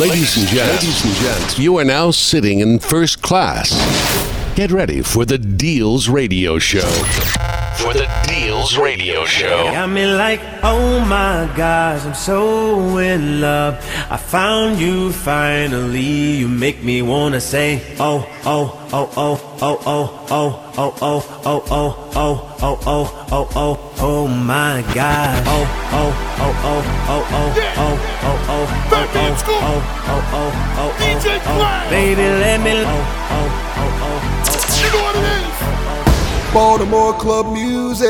Ladies and gents, ladies and gents, you are now sitting in first class. Get ready for the Deals Radio Show. For the Deals Radio Show. Got me like, oh my gosh, I'm so in love. I found you finally. You make me wanna say, oh, oh, oh, oh, oh, oh, oh, oh, oh, oh, oh, oh, oh, oh, oh, oh, oh my god. Oh, oh, oh, oh, oh, oh, oh, oh, oh, oh, oh, oh, oh, oh, DJ oh, Class. baby, let me. Oh, oh, oh, oh, oh. You know what it is? Baltimore club music.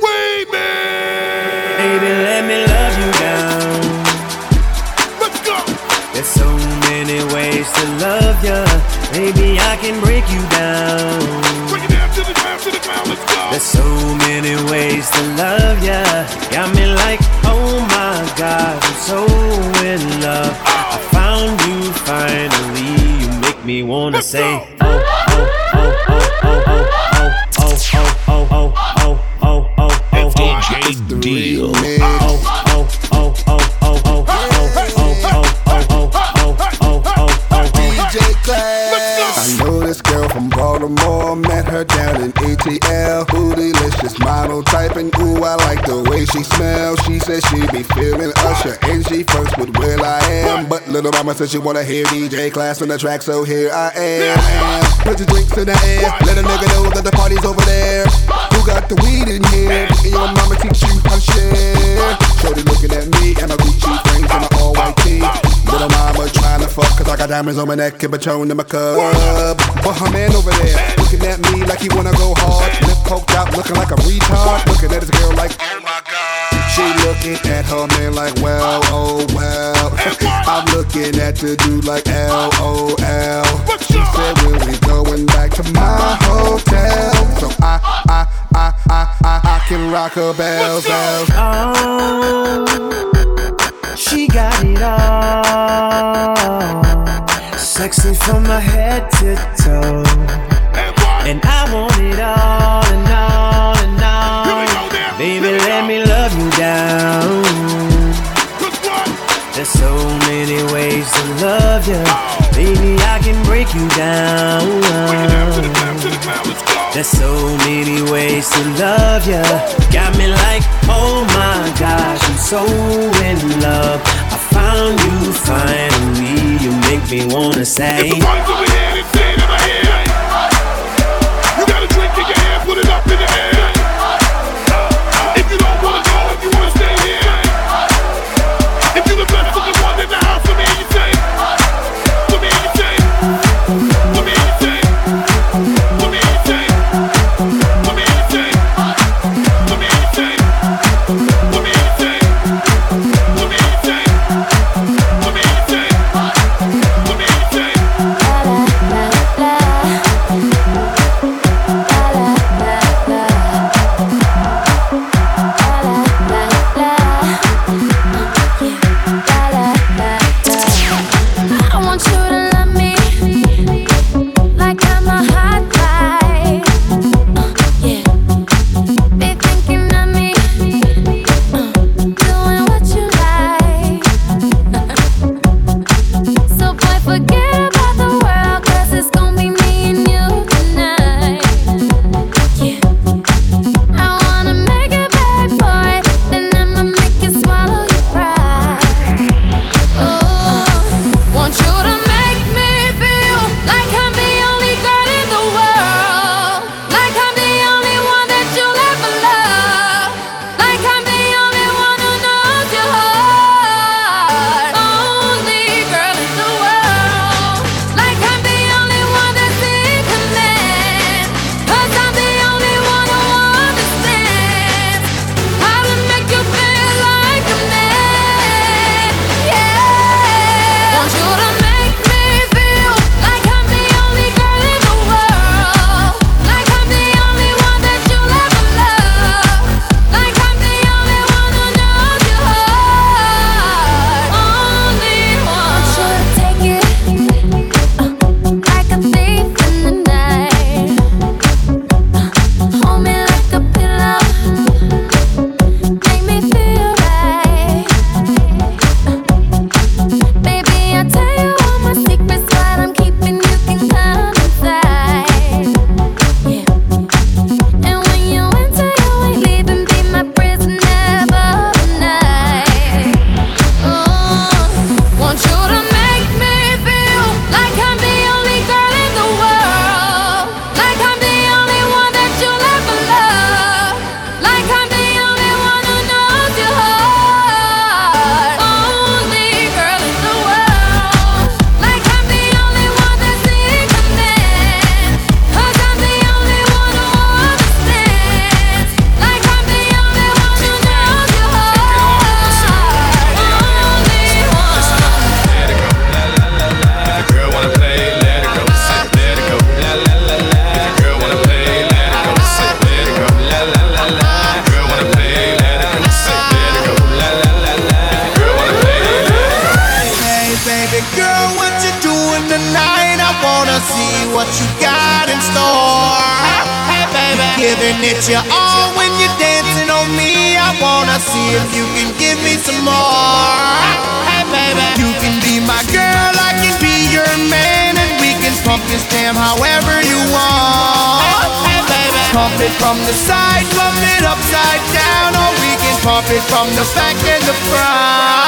Wait, man. Baby, let me love you down. Let's go. There's so many ways to love ya. Baby, I can break you down. Bring it down to the ground, to the ground. Let's go. There's so many ways to love ya. Got me like, oh my god, I'm so in love. I oh. found you finally. You make me wanna Let's say, go. oh, oh, oh, oh, oh, oh, oh, oh, Deal. DJ Class. This girl from Baltimore. Met her down in ATL. Bootylicious model type, and ooh, I like the way she smells. She said she be feeling Usher, and she first with Will I Am. But little mama said she wanna hear DJ Class on the track, so here I am. Put your drinks in the air. Let a nigga know that the party's over there. Who got the weed in here? And your mama teach you how to share. Shorty looking at me and my Gucci frames and my white tee. Little mama trying to fuck cause I got diamonds on my neck and Patron in my cup. But her man over there looking at me like he wanna go hard. Lip poked out looking like a retard. Looking at his girl like, oh my god. She looking at her man like, well, oh well. I'm looking at the dude like, LOL. She said, when we going back to my hotel? So I, I, I, I, I, I can rock her bells, bells. Oh, she got it all. Sexy from my head to toe. And I want it all and all and all. Baby, let me love you down. There's so many ways to love you. Baby, I can break you down. There's so many ways to love ya. Got me like, oh my gosh, I'm so in love. I found you finally. You make me wanna say, from the side, pump it upside down, or we can pump it from the back and the front.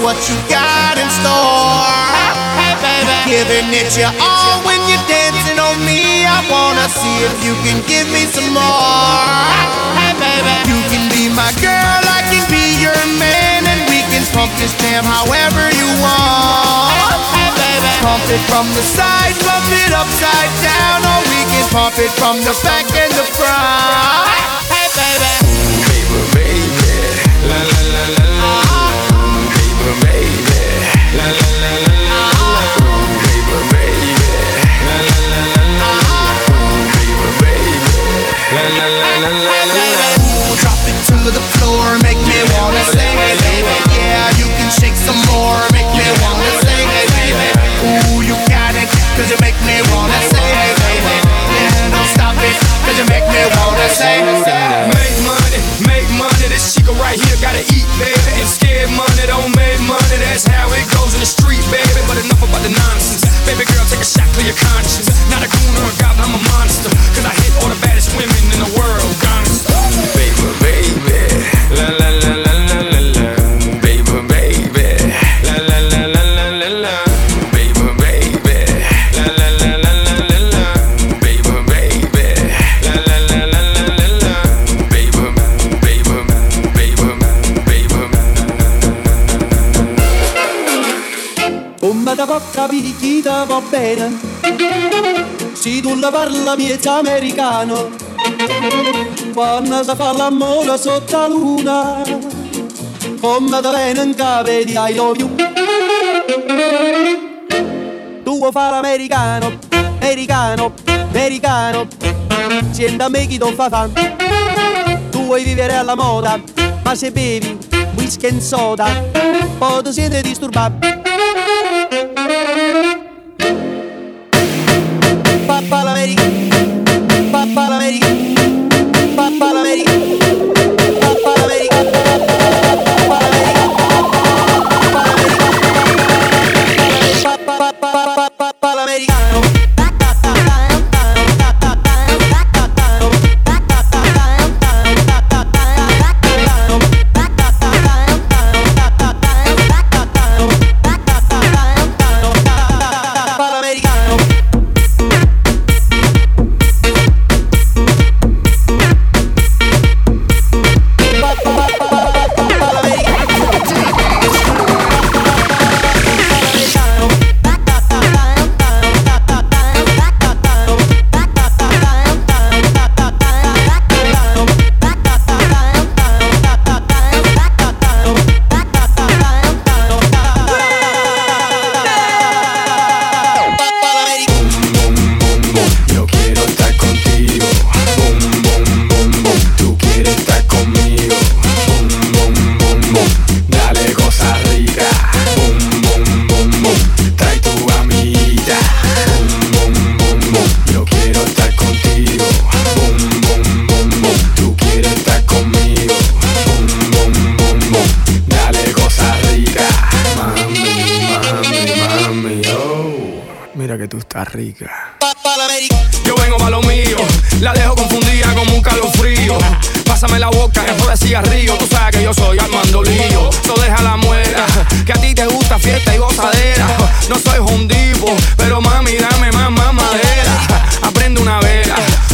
What you got in store. Hey baby, giving it your all when you're dancing on me. I wanna see if you can give me some more. Hey baby, you can be my girl, I can be your man, and we can pump this jam however you want. Hey baby, pump it from the side, pump it upside down, or we can pump it from the back and the front. Hey baby. Some more, make me wanna sing, hey baby. Ooh, you got it, cause you make me wanna sing, hey baby. Yeah, don't stop it, cause you make me wanna sing. Make money, make money. This chica right here gotta eat, baby. And scared money don't make money. That's how it goes in the street, baby. But enough about the nonsense. Baby girl, take a shot, clear your conscience. Not a goon or a goblin, I'm a monster. Cause I hit all the baddest women va bene. Se tu la parla miezza americano. Quando si fa l'amore sotto la luna Come da bene in capo di I love Tu vuoi fare americano, americano, americano. Senta me chi ti fa fan Tu vuoi vivere alla moda Ma se bevi whisky e soda Poi ti siete disturbato Papa l'America Papa l'America Papa l'America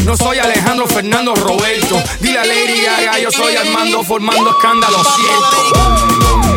No soy Alejandro Fernando Roberto. Dile a Lady Gaga, yo soy Armando formando escándalo, siento.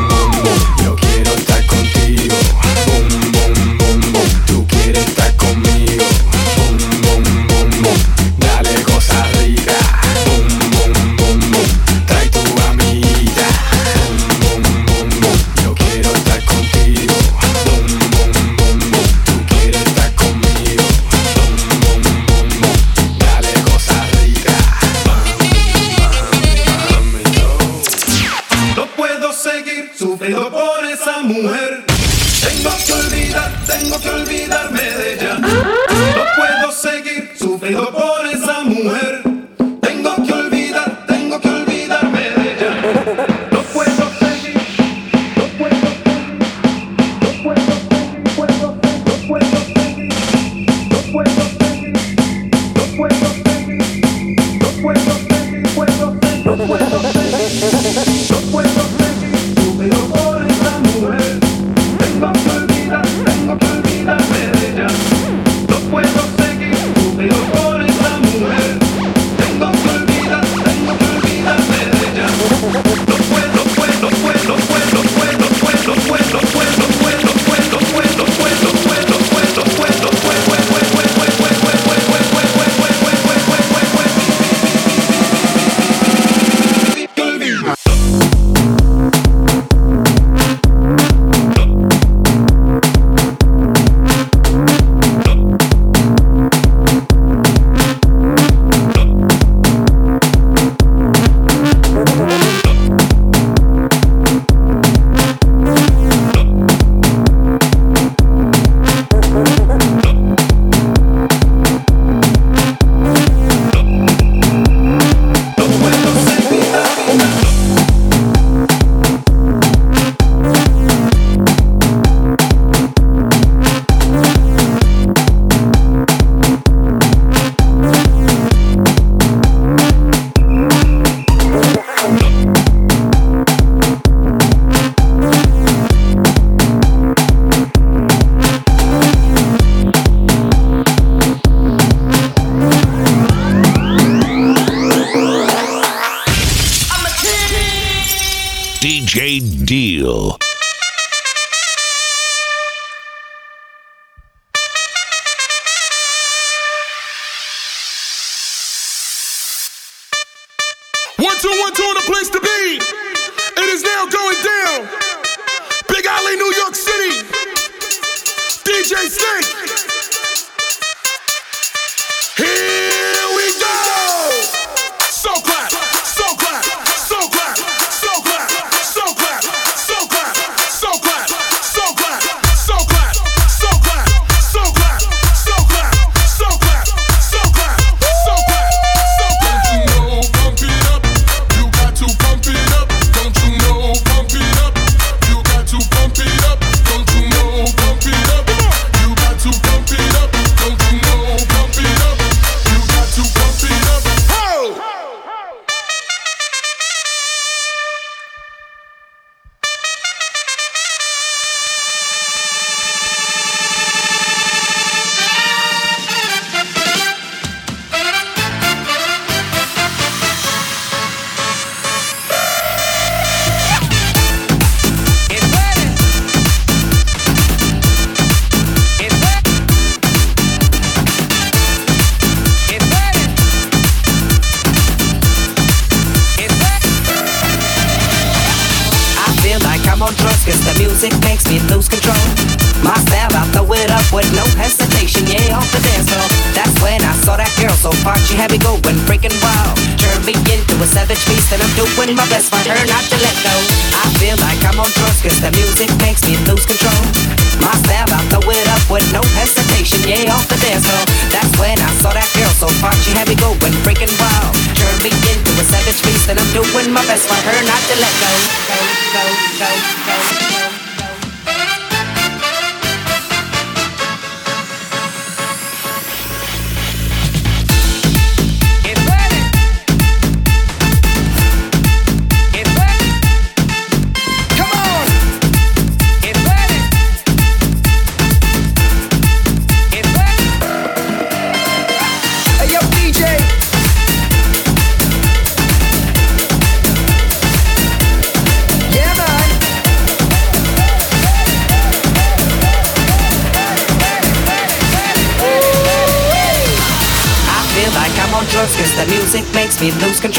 doing my best for her not to let go. I feel like I'm on drugs cause the music makes me lose control. My style, I throw it up with no hesitation, yeah, off the dance floor. That's when I saw that girl so far, she had me going freaking wild. Turned me into a savage beast and I'm doing my best for her not to let go. Go, go, go, go.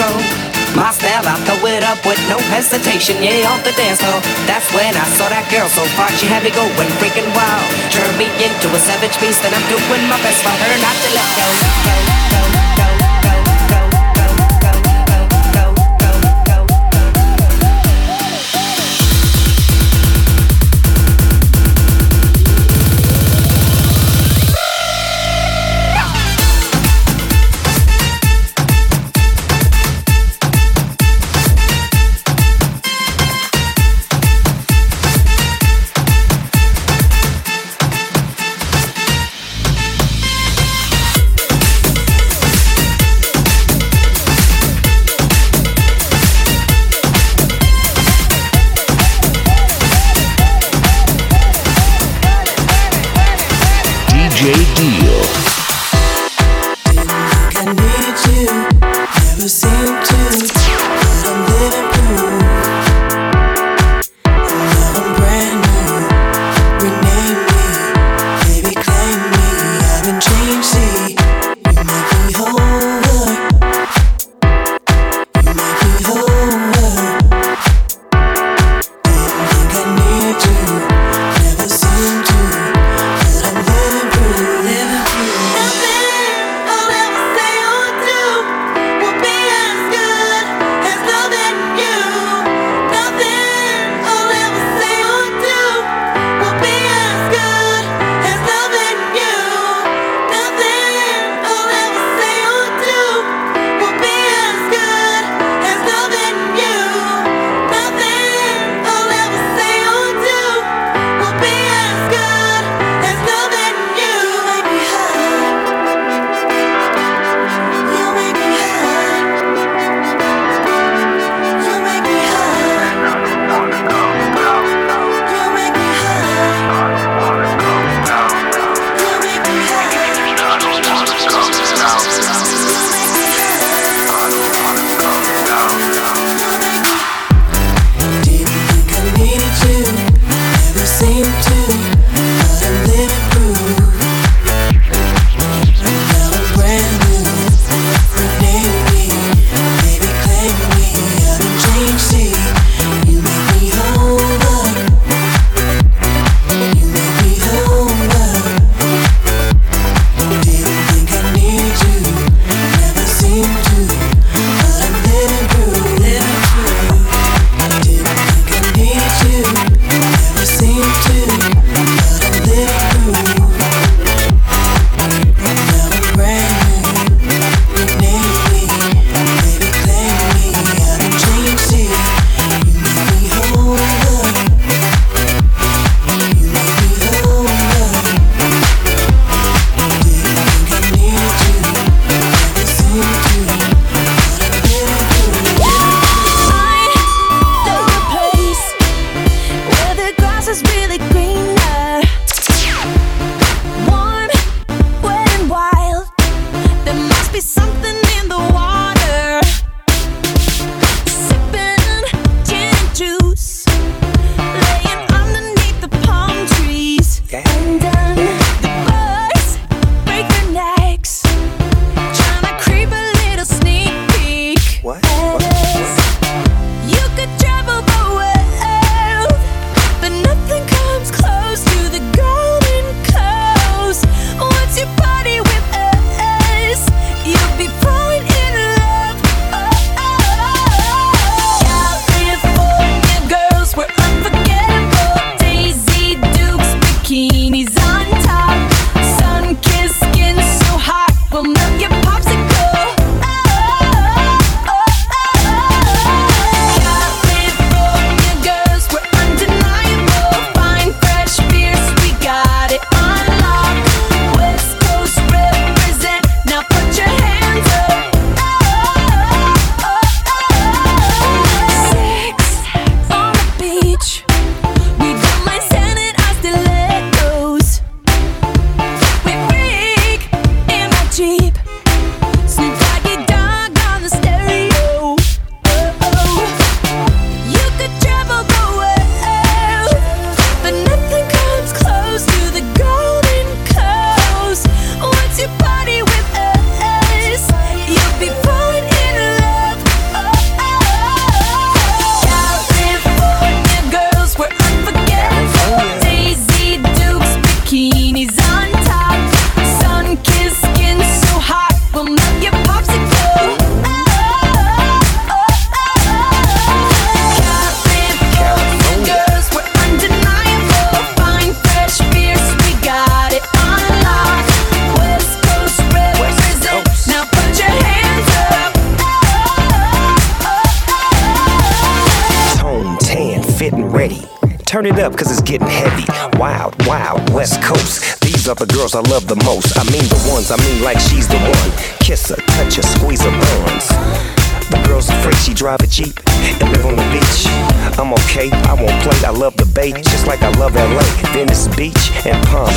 Control. My style, I throw it up with no hesitation, yeah, off the dance floor. That's when I saw that girl so far, she had me going freaking wild. Turned me into a savage beast, and I'm doing my best for her not to let go. go, go,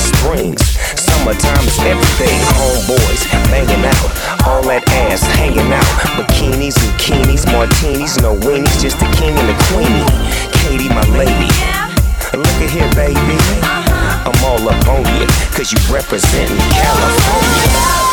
Springs. is everything. Homeboys banging out, all that ass hanging out. Bikinis, bikinis, martinis, no weenies, just the king and the queenie. Katie, my lady. Look at here, baby. I'm all up on you, cause you represent California.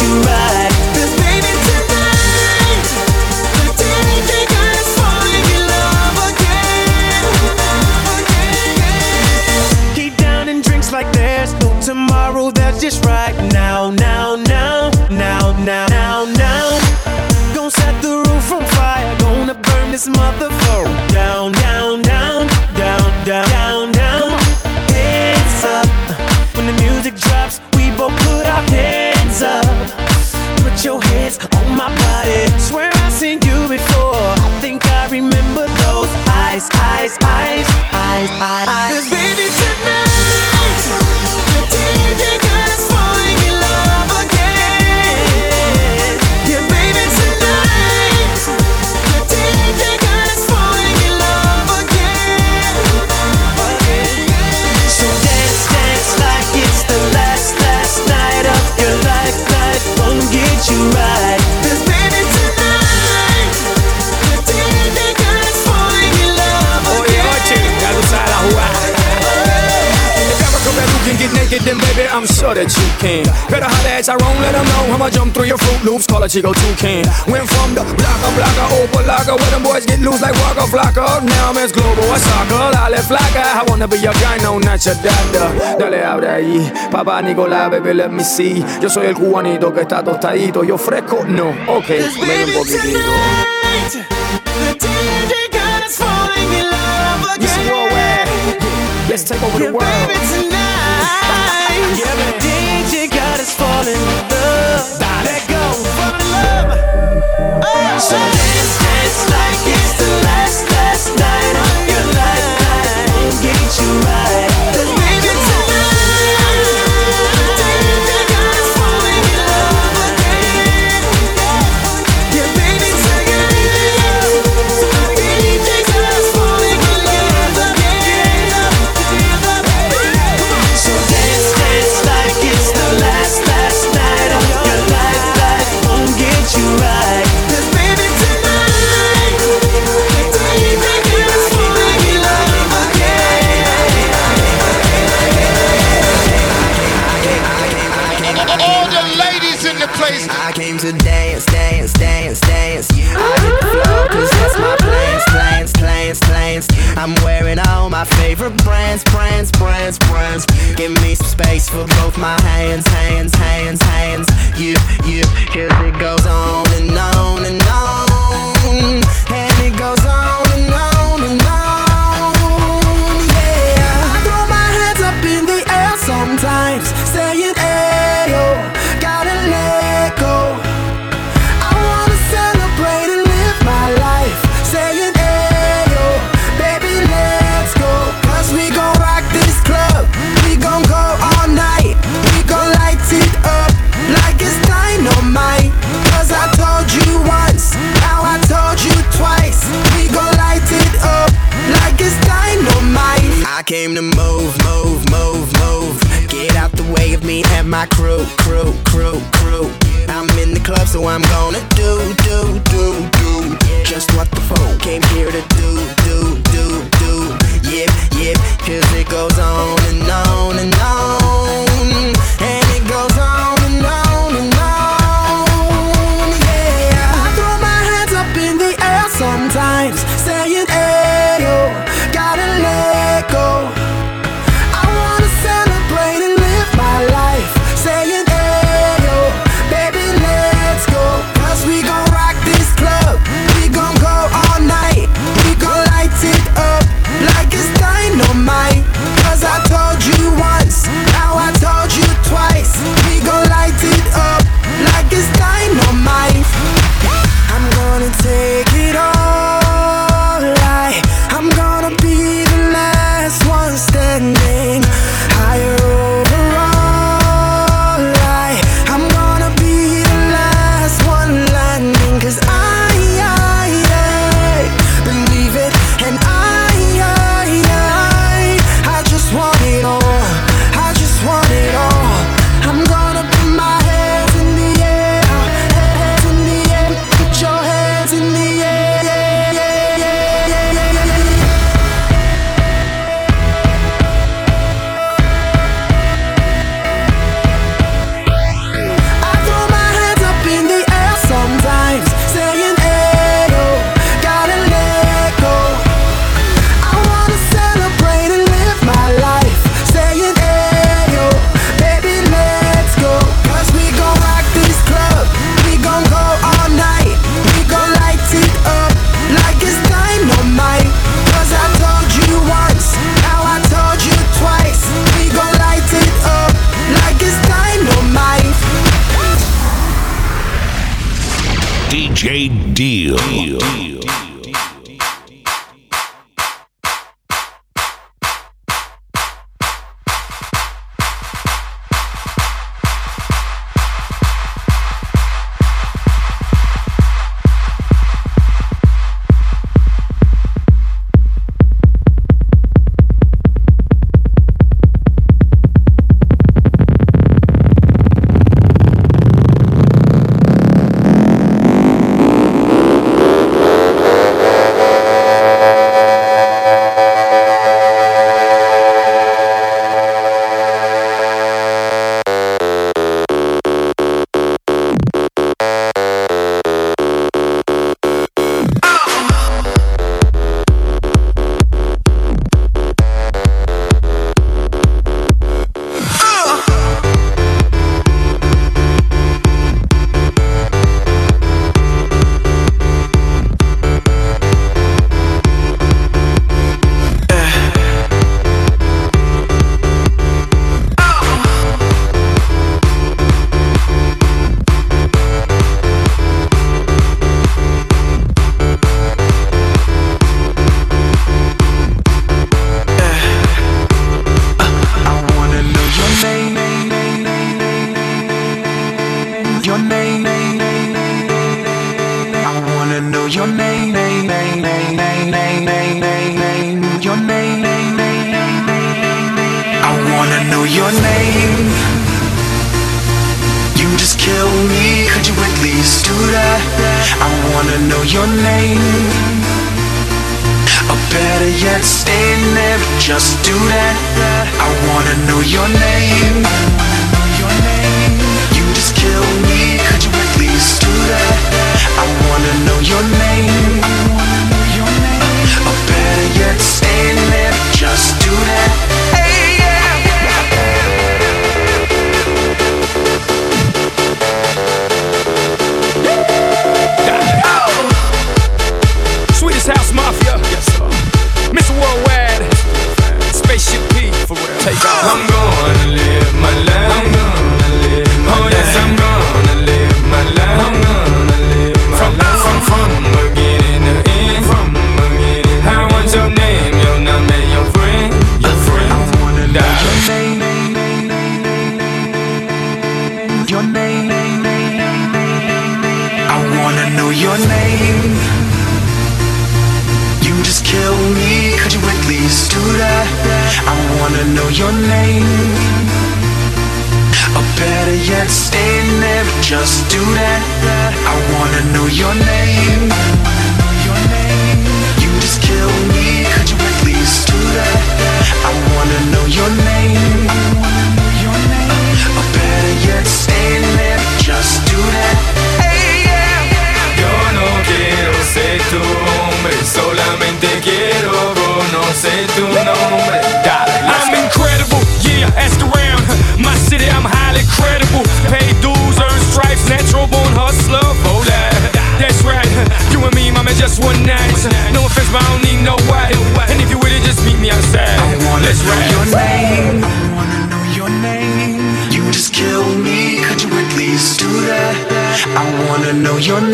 you right. but she go toucan. Went from the blocker, blocker, open locker, where them boys get loose like Waka Flocka. Now I'm as global as soccer, I let flacker. I wanna be your guy, no, not your dada. Dale, abre ahí, papá Nicolás, baby, let me see. Yo soy el cubanito que está tostadito, yo fresco, no, ok, me un poquitito. The danger God falling in love again. Let's take over the world. same Deal. I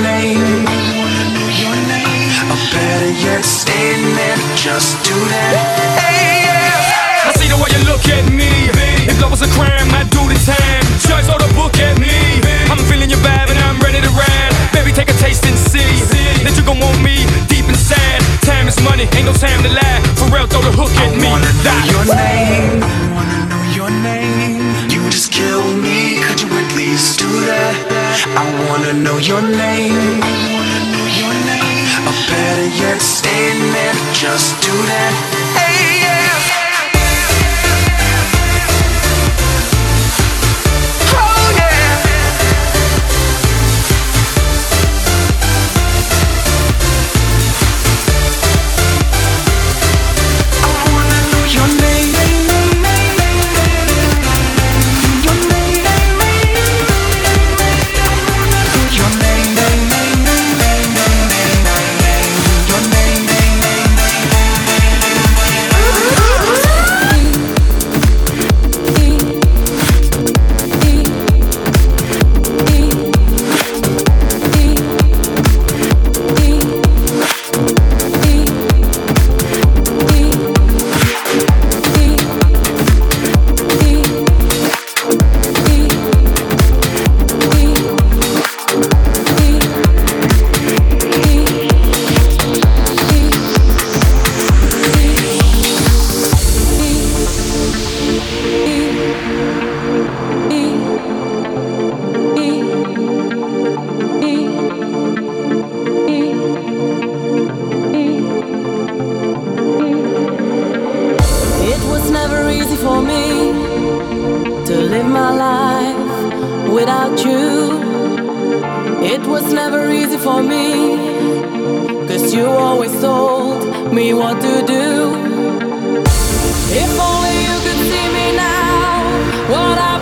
name. I wanna know your name. Or better yet, stay there. Just do that. Hey, yeah. I see the way you look at me. If love was a crime, I'd do the time. Judge throw the book at me. I'm feeling your vibe and I'm ready to ride. Baby, take a taste and see that you gon' want me deep inside. Time is money, ain't no time to lie. For real, throw the hook at me. Wanna know Die. Your name. I wanna know your name. You just kill me. Could you at least do that? I wanna know your name. Or better yet, stay there. Just do that. Was never easy for me to live my life without you. It was never easy for me, cause you always told me what to do. If only you could see me now, what I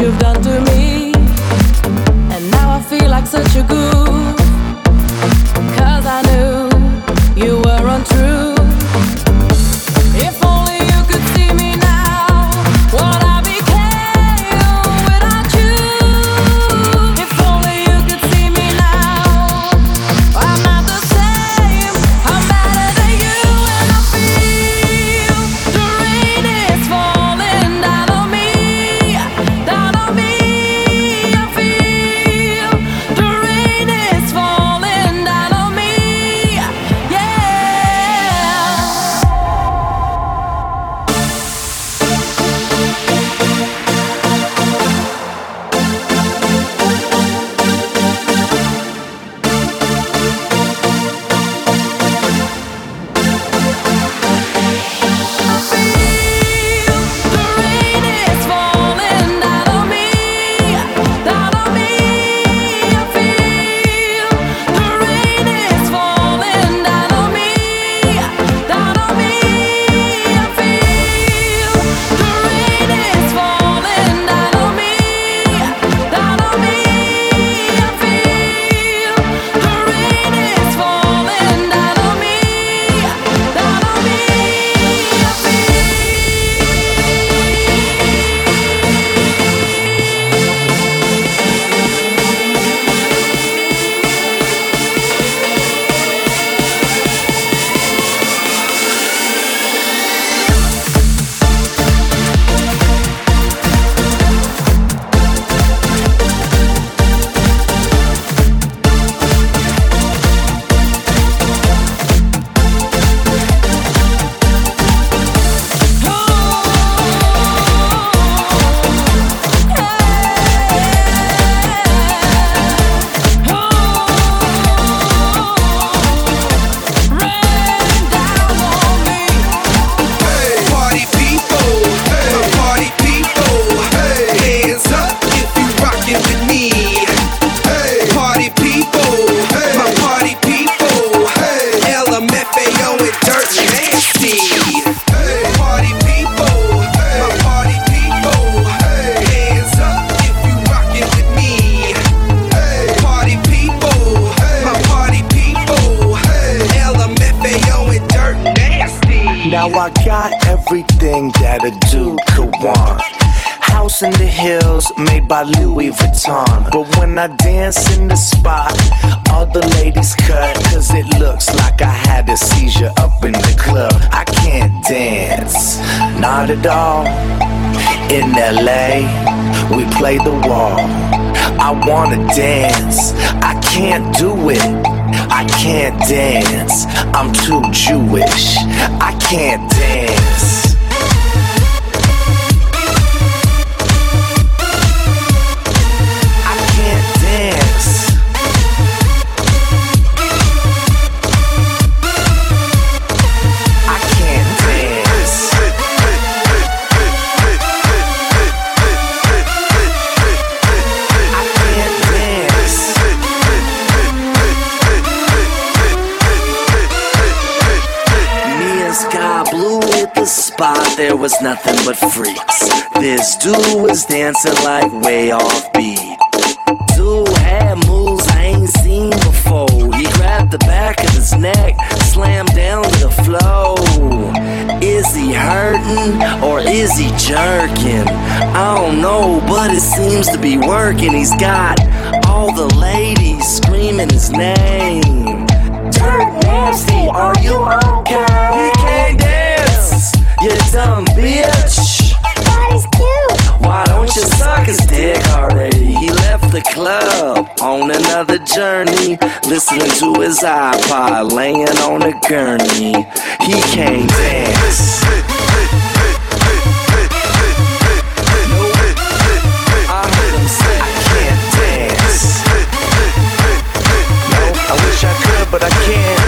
you've done to me. At all. In LA, we play the wall. I wanna dance, I can't do it. I can't dance, I'm too Jewish. I can't was nothing but freaks. This dude was dancing like way off beat. Dude had moves I ain't seen before. He grabbed the back of his neck, slammed down to the floor. Is he hurting or is he jerking? I don't know, but it seems to be working. He's got all the ladies screaming his name. Dirt Nasty, are you okay? Can't you dumb bitch. Cute. Why don't you suck his dick already? He left the club on another journey, listening to his iPod, laying on a gurney. He can't dance. I'm fit, say, can't dance. I wish I could, but I him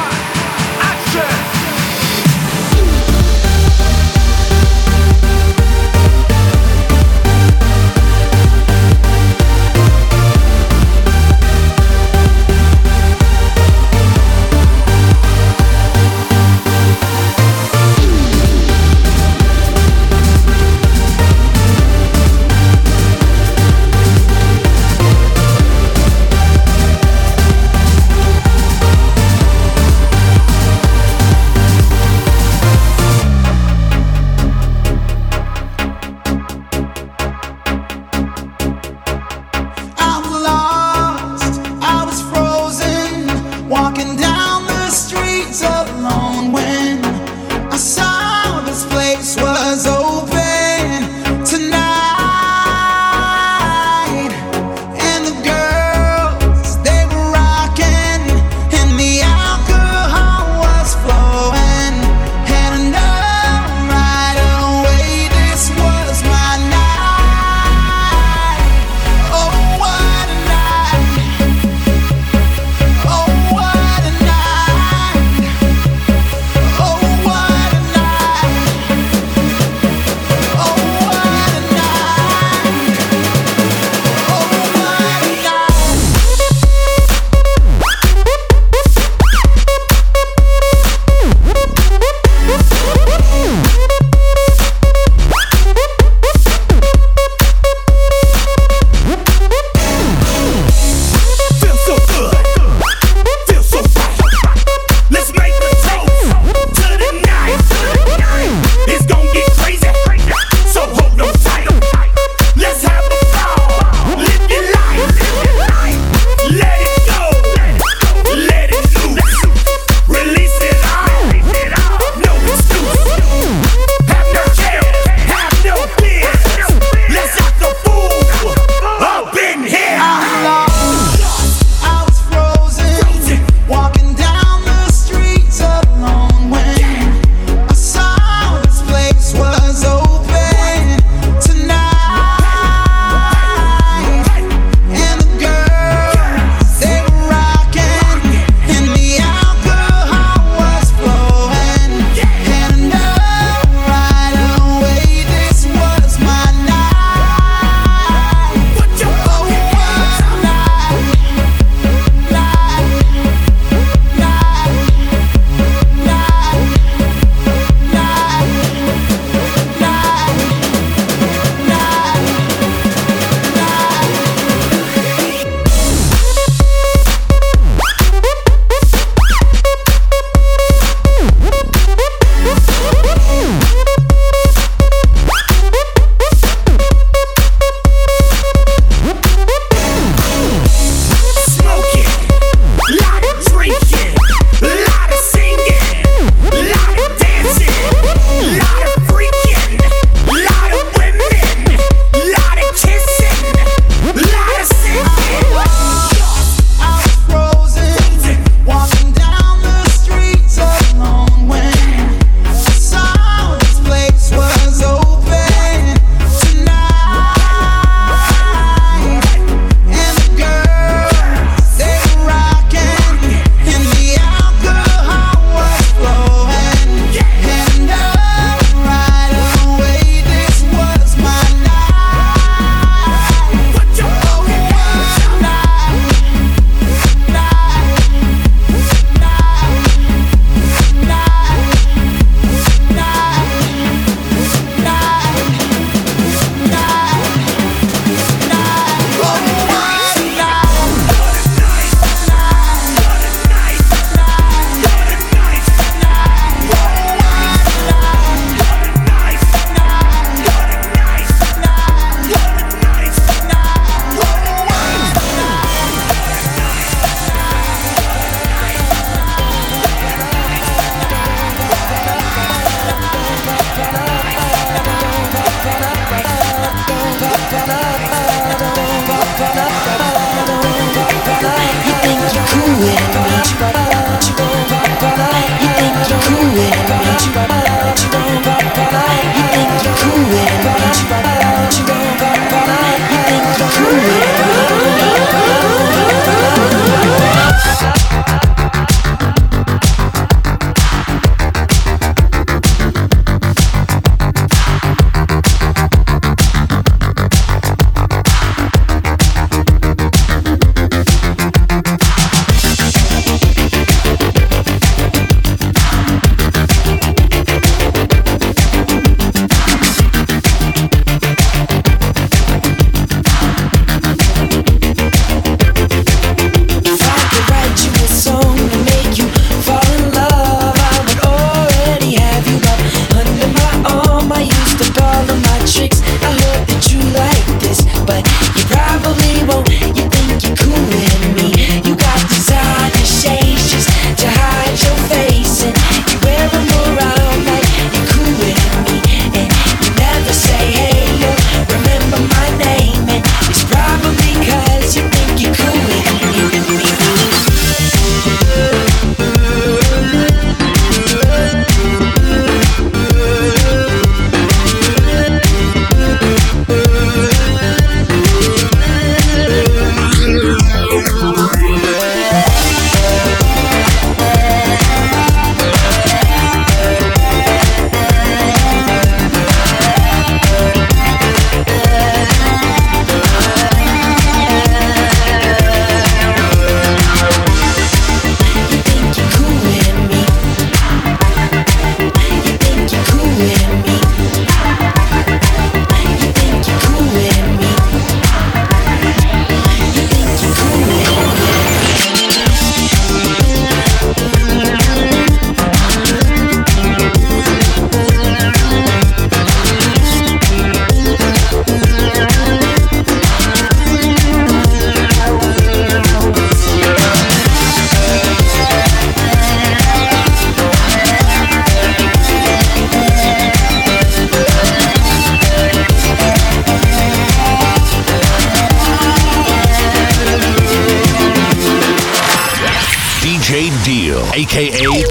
DJ Deal, aka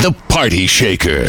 The Party Shaker.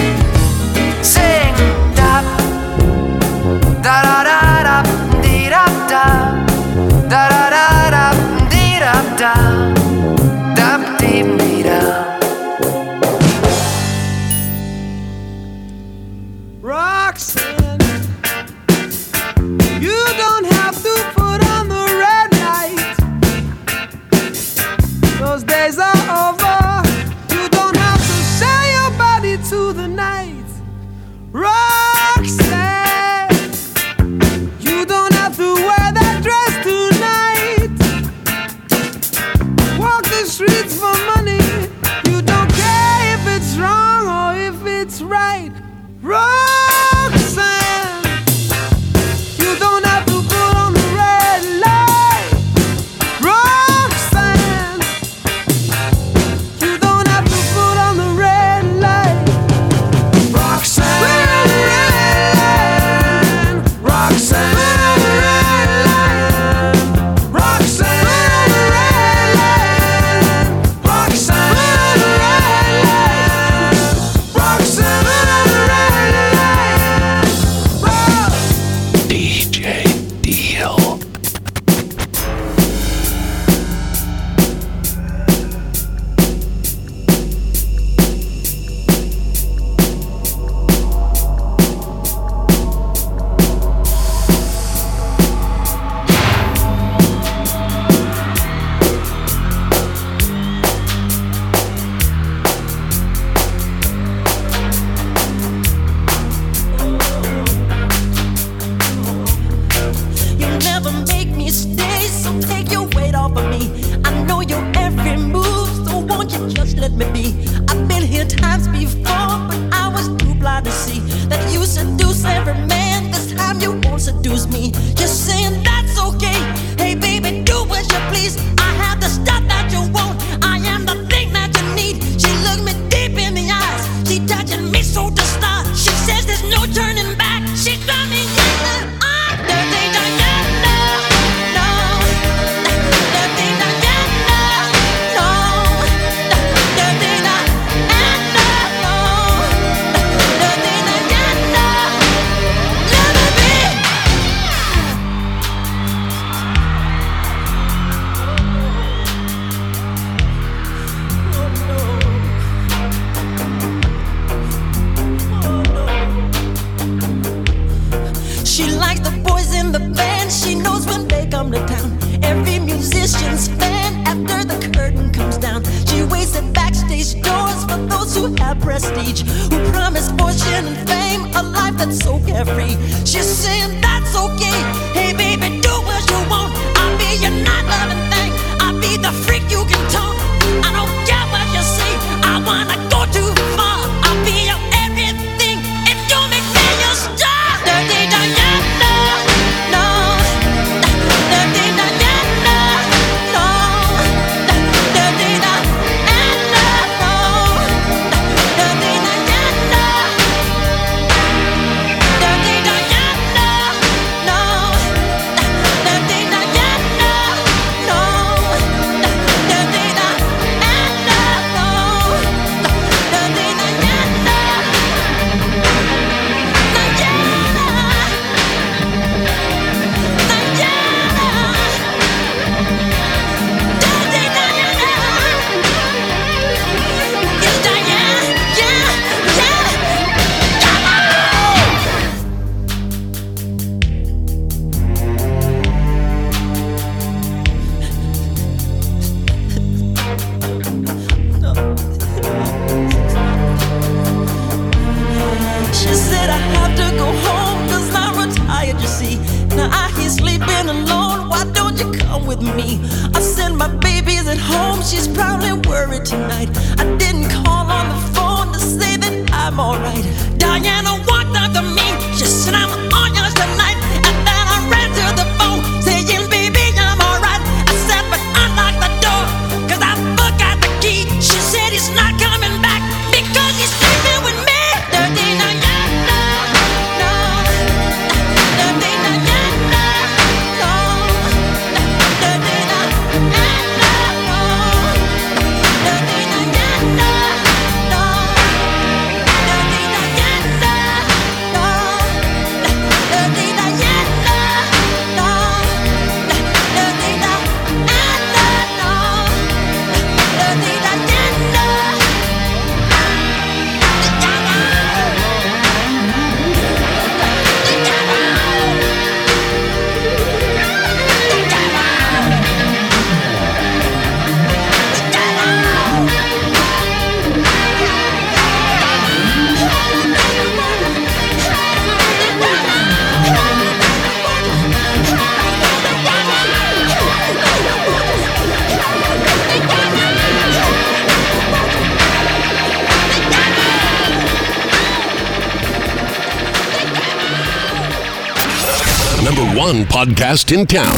Podcast in town.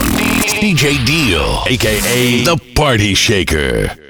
DJ Deal, aka The Party Shaker.